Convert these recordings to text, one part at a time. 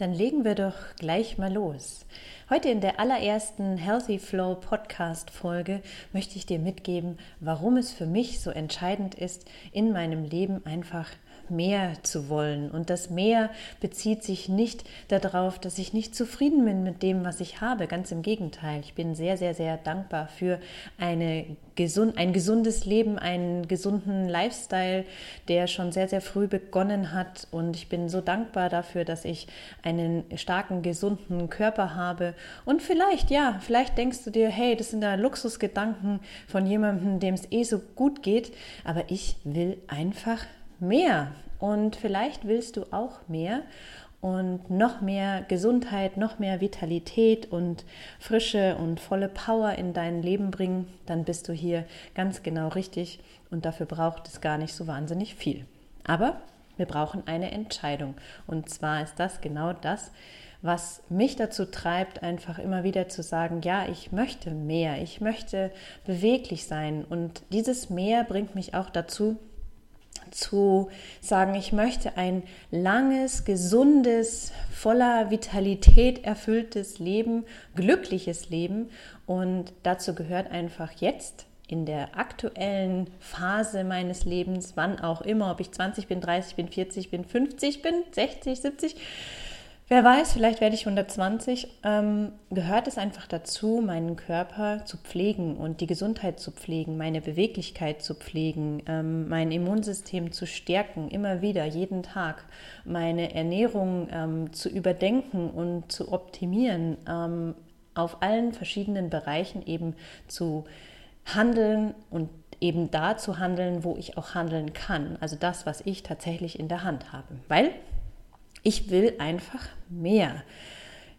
Dann legen wir doch gleich mal los. Heute in der allerersten Healthy Flow Podcast Folge möchte ich dir mitgeben, warum es für mich so entscheidend ist, in meinem Leben einfach mehr zu wollen. Und das mehr bezieht sich nicht darauf, dass ich nicht zufrieden bin mit dem, was ich habe. Ganz im Gegenteil. Ich bin sehr, sehr, sehr dankbar für eine gesund, ein gesundes Leben, einen gesunden Lifestyle, der schon sehr, sehr früh begonnen hat. Und ich bin so dankbar dafür, dass ich einen starken, gesunden Körper habe. Und vielleicht, ja, vielleicht denkst du dir, hey, das sind da Luxusgedanken von jemandem, dem es eh so gut geht. Aber ich will einfach mehr. Und vielleicht willst du auch mehr und noch mehr Gesundheit, noch mehr Vitalität und Frische und volle Power in dein Leben bringen, dann bist du hier ganz genau richtig und dafür braucht es gar nicht so wahnsinnig viel. Aber wir brauchen eine Entscheidung und zwar ist das genau das, was mich dazu treibt, einfach immer wieder zu sagen, ja, ich möchte mehr, ich möchte beweglich sein und dieses mehr bringt mich auch dazu, zu sagen, ich möchte ein langes, gesundes, voller Vitalität erfülltes Leben, glückliches Leben. Und dazu gehört einfach jetzt in der aktuellen Phase meines Lebens, wann auch immer, ob ich 20 bin, 30 bin, 40 bin, 50 bin, 60, 70, Wer weiß, vielleicht werde ich 120. Ähm, gehört es einfach dazu, meinen Körper zu pflegen und die Gesundheit zu pflegen, meine Beweglichkeit zu pflegen, ähm, mein Immunsystem zu stärken, immer wieder, jeden Tag, meine Ernährung ähm, zu überdenken und zu optimieren, ähm, auf allen verschiedenen Bereichen eben zu handeln und eben da zu handeln, wo ich auch handeln kann. Also das, was ich tatsächlich in der Hand habe. Weil ich will einfach mehr.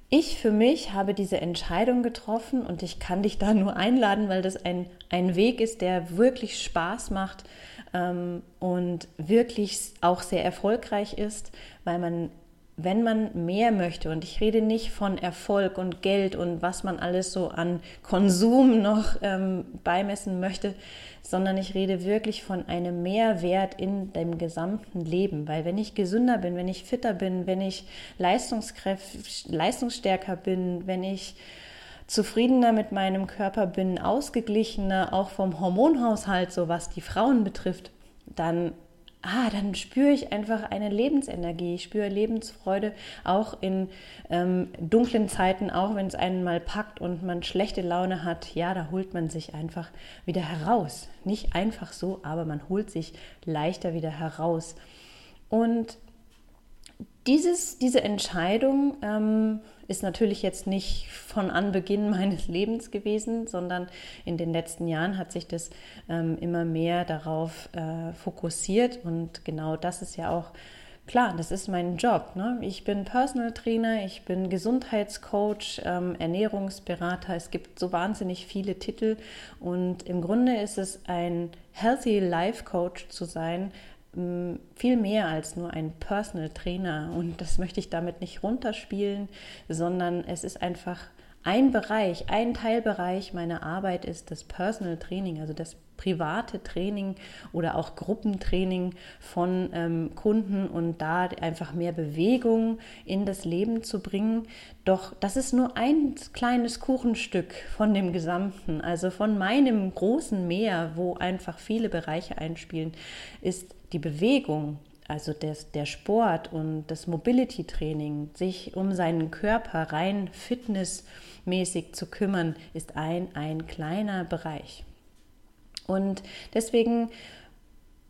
Ich für mich habe diese Entscheidung getroffen und ich kann dich da nur einladen, weil das ein, ein Weg ist, der wirklich Spaß macht ähm, und wirklich auch sehr erfolgreich ist, weil man wenn man mehr möchte, und ich rede nicht von Erfolg und Geld und was man alles so an Konsum noch ähm, beimessen möchte, sondern ich rede wirklich von einem Mehrwert in dem gesamten Leben. Weil wenn ich gesünder bin, wenn ich fitter bin, wenn ich leistungsstärker bin, wenn ich zufriedener mit meinem Körper bin, ausgeglichener, auch vom Hormonhaushalt, so was die Frauen betrifft, dann ah, dann spüre ich einfach eine Lebensenergie, ich spüre Lebensfreude, auch in ähm, dunklen Zeiten, auch wenn es einen mal packt und man schlechte Laune hat, ja, da holt man sich einfach wieder heraus. Nicht einfach so, aber man holt sich leichter wieder heraus. Und dieses, diese Entscheidung ähm, ist natürlich jetzt nicht von Anbeginn meines Lebens gewesen, sondern in den letzten Jahren hat sich das ähm, immer mehr darauf äh, fokussiert und genau das ist ja auch klar, das ist mein Job. Ne? Ich bin Personal Trainer, ich bin Gesundheitscoach, ähm, Ernährungsberater. Es gibt so wahnsinnig viele Titel und im Grunde ist es ein Healthy Life Coach zu sein, viel mehr als nur ein Personal Trainer. Und das möchte ich damit nicht runterspielen, sondern es ist einfach ein Bereich, ein Teilbereich meiner Arbeit ist das Personal Training, also das private Training oder auch Gruppentraining von ähm, Kunden und da einfach mehr Bewegung in das Leben zu bringen. Doch das ist nur ein kleines Kuchenstück von dem Gesamten, also von meinem großen Meer, wo einfach viele Bereiche einspielen, ist die Bewegung, also des, der Sport und das Mobility-Training, sich um seinen Körper rein fitnessmäßig zu kümmern, ist ein, ein kleiner Bereich. Und deswegen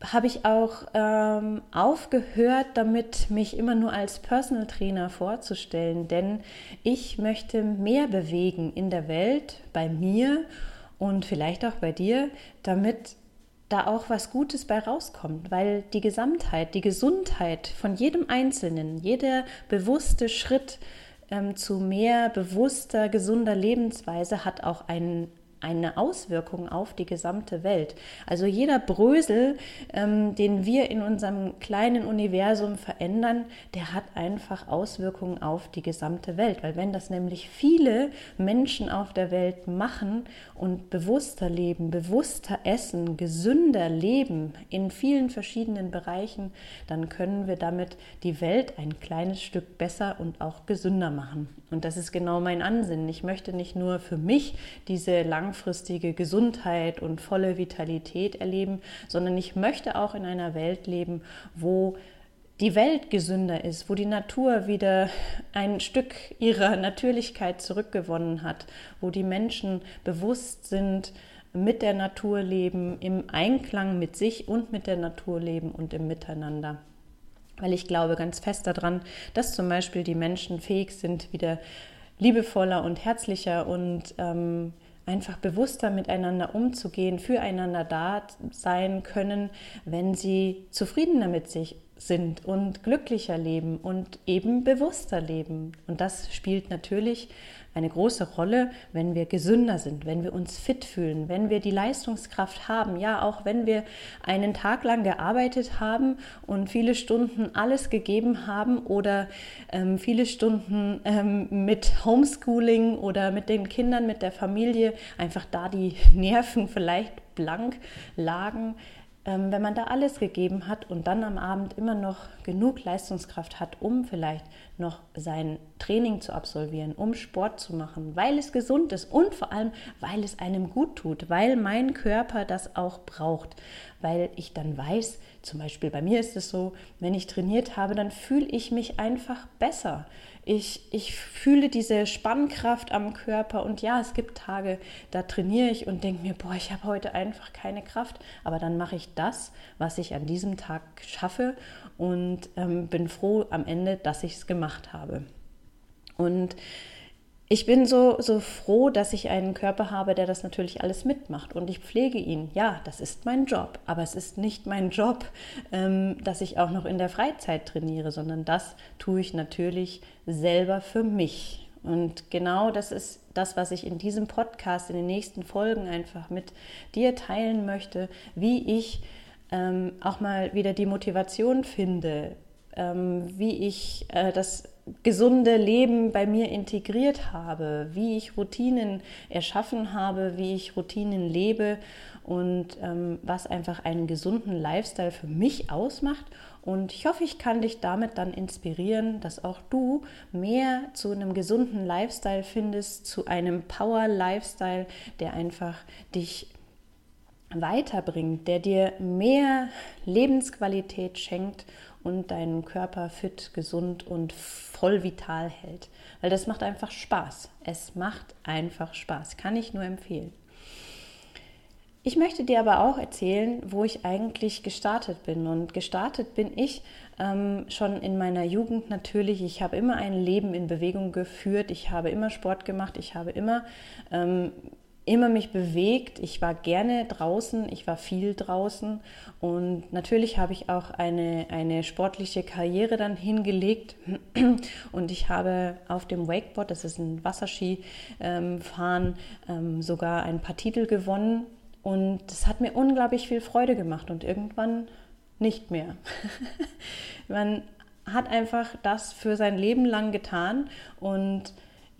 habe ich auch ähm, aufgehört, damit mich immer nur als Personal Trainer vorzustellen, denn ich möchte mehr bewegen in der Welt, bei mir und vielleicht auch bei dir, damit da auch was Gutes bei rauskommt, weil die Gesamtheit, die Gesundheit von jedem Einzelnen, jeder bewusste Schritt ähm, zu mehr bewusster, gesunder Lebensweise hat auch einen eine Auswirkung auf die gesamte Welt. Also jeder Brösel, ähm, den wir in unserem kleinen Universum verändern, der hat einfach Auswirkungen auf die gesamte Welt. Weil wenn das nämlich viele Menschen auf der Welt machen und bewusster leben, bewusster essen, gesünder leben in vielen verschiedenen Bereichen, dann können wir damit die Welt ein kleines Stück besser und auch gesünder machen. Und das ist genau mein Ansinnen. Ich möchte nicht nur für mich diese langfristige Gesundheit und volle Vitalität erleben, sondern ich möchte auch in einer Welt leben, wo die Welt gesünder ist, wo die Natur wieder ein Stück ihrer Natürlichkeit zurückgewonnen hat, wo die Menschen bewusst sind, mit der Natur leben, im Einklang mit sich und mit der Natur leben und im Miteinander. Weil ich glaube ganz fest daran, dass zum Beispiel die Menschen fähig sind, wieder liebevoller und herzlicher und ähm, einfach bewusster miteinander umzugehen, füreinander da sein können, wenn sie zufriedener mit sich sind und glücklicher leben und eben bewusster leben. Und das spielt natürlich eine große Rolle, wenn wir gesünder sind, wenn wir uns fit fühlen, wenn wir die Leistungskraft haben, ja, auch wenn wir einen Tag lang gearbeitet haben und viele Stunden alles gegeben haben oder ähm, viele Stunden ähm, mit Homeschooling oder mit den Kindern, mit der Familie einfach da die Nerven vielleicht blank lagen, ähm, wenn man da alles gegeben hat und dann am Abend immer noch genug Leistungskraft hat, um vielleicht noch sein Training zu absolvieren, um Sport zu machen, weil es gesund ist und vor allem, weil es einem gut tut, weil mein Körper das auch braucht, weil ich dann weiß, zum Beispiel bei mir ist es so, wenn ich trainiert habe, dann fühle ich mich einfach besser. Ich, ich fühle diese Spannkraft am Körper und ja, es gibt Tage, da trainiere ich und denke mir, boah, ich habe heute einfach keine Kraft, aber dann mache ich das, was ich an diesem Tag schaffe und ähm, bin froh am Ende, dass ich es gemacht habe. Und ich bin so, so froh, dass ich einen Körper habe, der das natürlich alles mitmacht und ich pflege ihn. Ja, das ist mein Job, aber es ist nicht mein Job, ähm, dass ich auch noch in der Freizeit trainiere, sondern das tue ich natürlich selber für mich. Und genau das ist das, was ich in diesem Podcast, in den nächsten Folgen einfach mit dir teilen möchte, wie ich ähm, auch mal wieder die Motivation finde, ähm, wie ich äh, das gesunde Leben bei mir integriert habe, wie ich Routinen erschaffen habe, wie ich Routinen lebe und ähm, was einfach einen gesunden Lifestyle für mich ausmacht. Und ich hoffe, ich kann dich damit dann inspirieren, dass auch du mehr zu einem gesunden Lifestyle findest, zu einem Power-Lifestyle, der einfach dich weiterbringt, der dir mehr Lebensqualität schenkt und deinen Körper fit, gesund und voll vital hält. Weil das macht einfach Spaß. Es macht einfach Spaß. Kann ich nur empfehlen. Ich möchte dir aber auch erzählen, wo ich eigentlich gestartet bin. Und gestartet bin ich ähm, schon in meiner Jugend natürlich. Ich habe immer ein Leben in Bewegung geführt. Ich habe immer Sport gemacht. Ich habe immer ähm, immer mich bewegt. Ich war gerne draußen, ich war viel draußen und natürlich habe ich auch eine, eine sportliche Karriere dann hingelegt und ich habe auf dem Wakeboard, das ist ein Wasserskifahren, ähm, sogar ein paar Titel gewonnen und das hat mir unglaublich viel Freude gemacht und irgendwann nicht mehr. Man hat einfach das für sein Leben lang getan und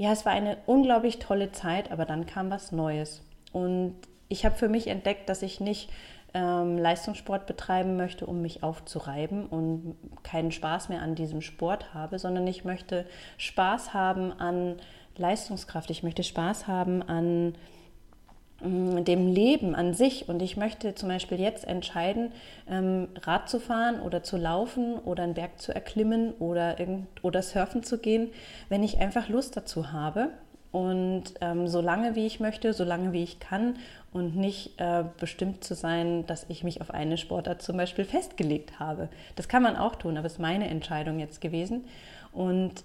ja, es war eine unglaublich tolle Zeit, aber dann kam was Neues. Und ich habe für mich entdeckt, dass ich nicht ähm, Leistungssport betreiben möchte, um mich aufzureiben und keinen Spaß mehr an diesem Sport habe, sondern ich möchte Spaß haben an Leistungskraft. Ich möchte Spaß haben an dem Leben an sich. Und ich möchte zum Beispiel jetzt entscheiden, ähm, Rad zu fahren oder zu laufen oder einen Berg zu erklimmen oder, irgend, oder surfen zu gehen, wenn ich einfach Lust dazu habe. Und ähm, so lange wie ich möchte, so lange wie ich kann und nicht äh, bestimmt zu sein, dass ich mich auf eine Sportart zum Beispiel festgelegt habe. Das kann man auch tun, aber es ist meine Entscheidung jetzt gewesen. Und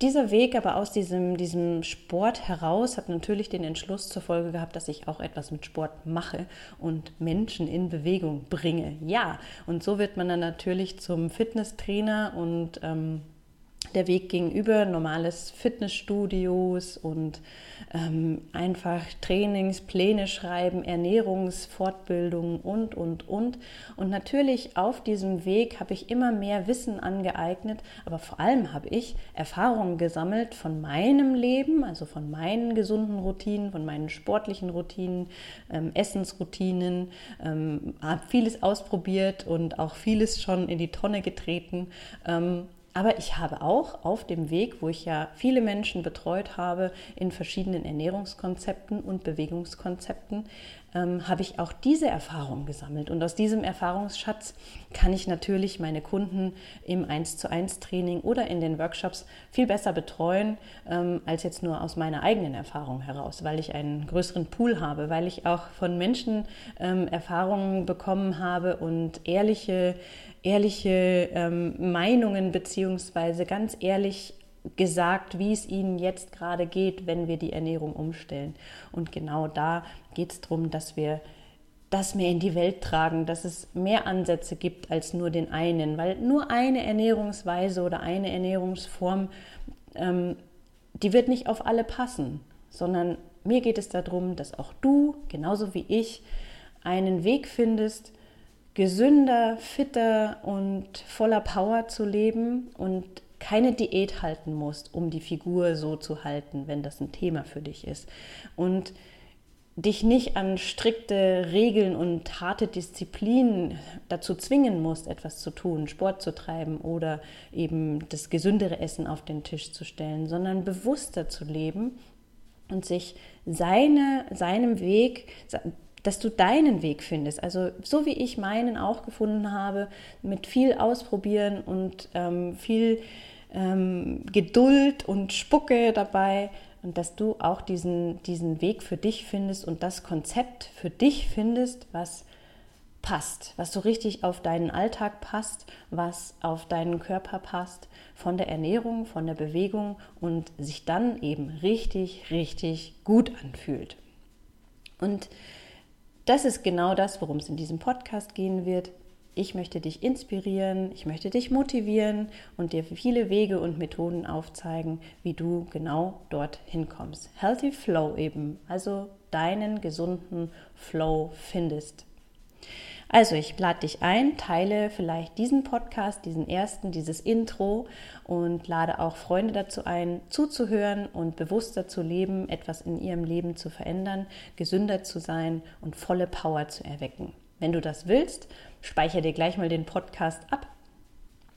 dieser Weg aber aus diesem, diesem Sport heraus hat natürlich den Entschluss zur Folge gehabt, dass ich auch etwas mit Sport mache und Menschen in Bewegung bringe. Ja, und so wird man dann natürlich zum Fitnesstrainer und ähm, der Weg gegenüber normales Fitnessstudios und ähm, einfach Trainingspläne schreiben, Ernährungsfortbildungen und, und, und. Und natürlich auf diesem Weg habe ich immer mehr Wissen angeeignet, aber vor allem habe ich Erfahrungen gesammelt von meinem Leben, also von meinen gesunden Routinen, von meinen sportlichen Routinen, ähm, Essensroutinen, ähm, habe vieles ausprobiert und auch vieles schon in die Tonne getreten. Aber ich habe auch auf dem Weg, wo ich ja viele Menschen betreut habe in verschiedenen Ernährungskonzepten und Bewegungskonzepten, ähm, habe ich auch diese Erfahrung gesammelt. Und aus diesem Erfahrungsschatz kann ich natürlich meine Kunden im 1 zu 1 Training oder in den Workshops viel besser betreuen, ähm, als jetzt nur aus meiner eigenen Erfahrung heraus, weil ich einen größeren Pool habe, weil ich auch von Menschen ähm, Erfahrungen bekommen habe und ehrliche ehrliche ähm, Meinungen beziehungsweise ganz ehrlich gesagt, wie es ihnen jetzt gerade geht, wenn wir die Ernährung umstellen. Und genau da geht es darum, dass wir das mehr in die Welt tragen, dass es mehr Ansätze gibt als nur den einen, weil nur eine Ernährungsweise oder eine Ernährungsform, ähm, die wird nicht auf alle passen, sondern mir geht es darum, dass auch du, genauso wie ich, einen Weg findest, gesünder, fitter und voller Power zu leben und keine Diät halten musst, um die Figur so zu halten, wenn das ein Thema für dich ist. Und dich nicht an strikte Regeln und harte Disziplinen dazu zwingen musst, etwas zu tun, Sport zu treiben oder eben das gesündere Essen auf den Tisch zu stellen, sondern bewusster zu leben und sich seine, seinem Weg, dass du deinen Weg findest. Also so wie ich meinen auch gefunden habe, mit viel Ausprobieren und ähm, viel ähm, Geduld und Spucke dabei und dass du auch diesen, diesen Weg für dich findest und das Konzept für dich findest, was passt, was so richtig auf deinen Alltag passt, was auf deinen Körper passt, von der Ernährung, von der Bewegung und sich dann eben richtig, richtig gut anfühlt. Und das ist genau das, worum es in diesem Podcast gehen wird. Ich möchte dich inspirieren, ich möchte dich motivieren und dir viele Wege und Methoden aufzeigen, wie du genau dort hinkommst. Healthy Flow eben, also deinen gesunden Flow findest. Also ich lade dich ein, teile vielleicht diesen Podcast, diesen ersten, dieses Intro und lade auch Freunde dazu ein, zuzuhören und bewusster zu leben, etwas in ihrem Leben zu verändern, gesünder zu sein und volle Power zu erwecken. Wenn du das willst, speichere dir gleich mal den Podcast ab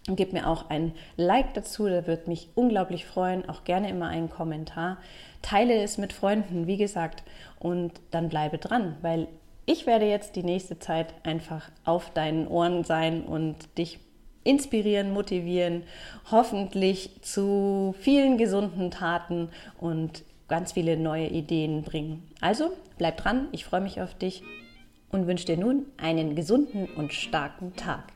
und gib mir auch ein Like dazu, da wird mich unglaublich freuen, auch gerne immer einen Kommentar. Teile es mit Freunden, wie gesagt, und dann bleibe dran, weil ich werde jetzt die nächste Zeit einfach auf deinen Ohren sein und dich inspirieren, motivieren, hoffentlich zu vielen gesunden Taten und ganz viele neue Ideen bringen. Also bleib dran, ich freue mich auf dich und wünsche dir nun einen gesunden und starken Tag.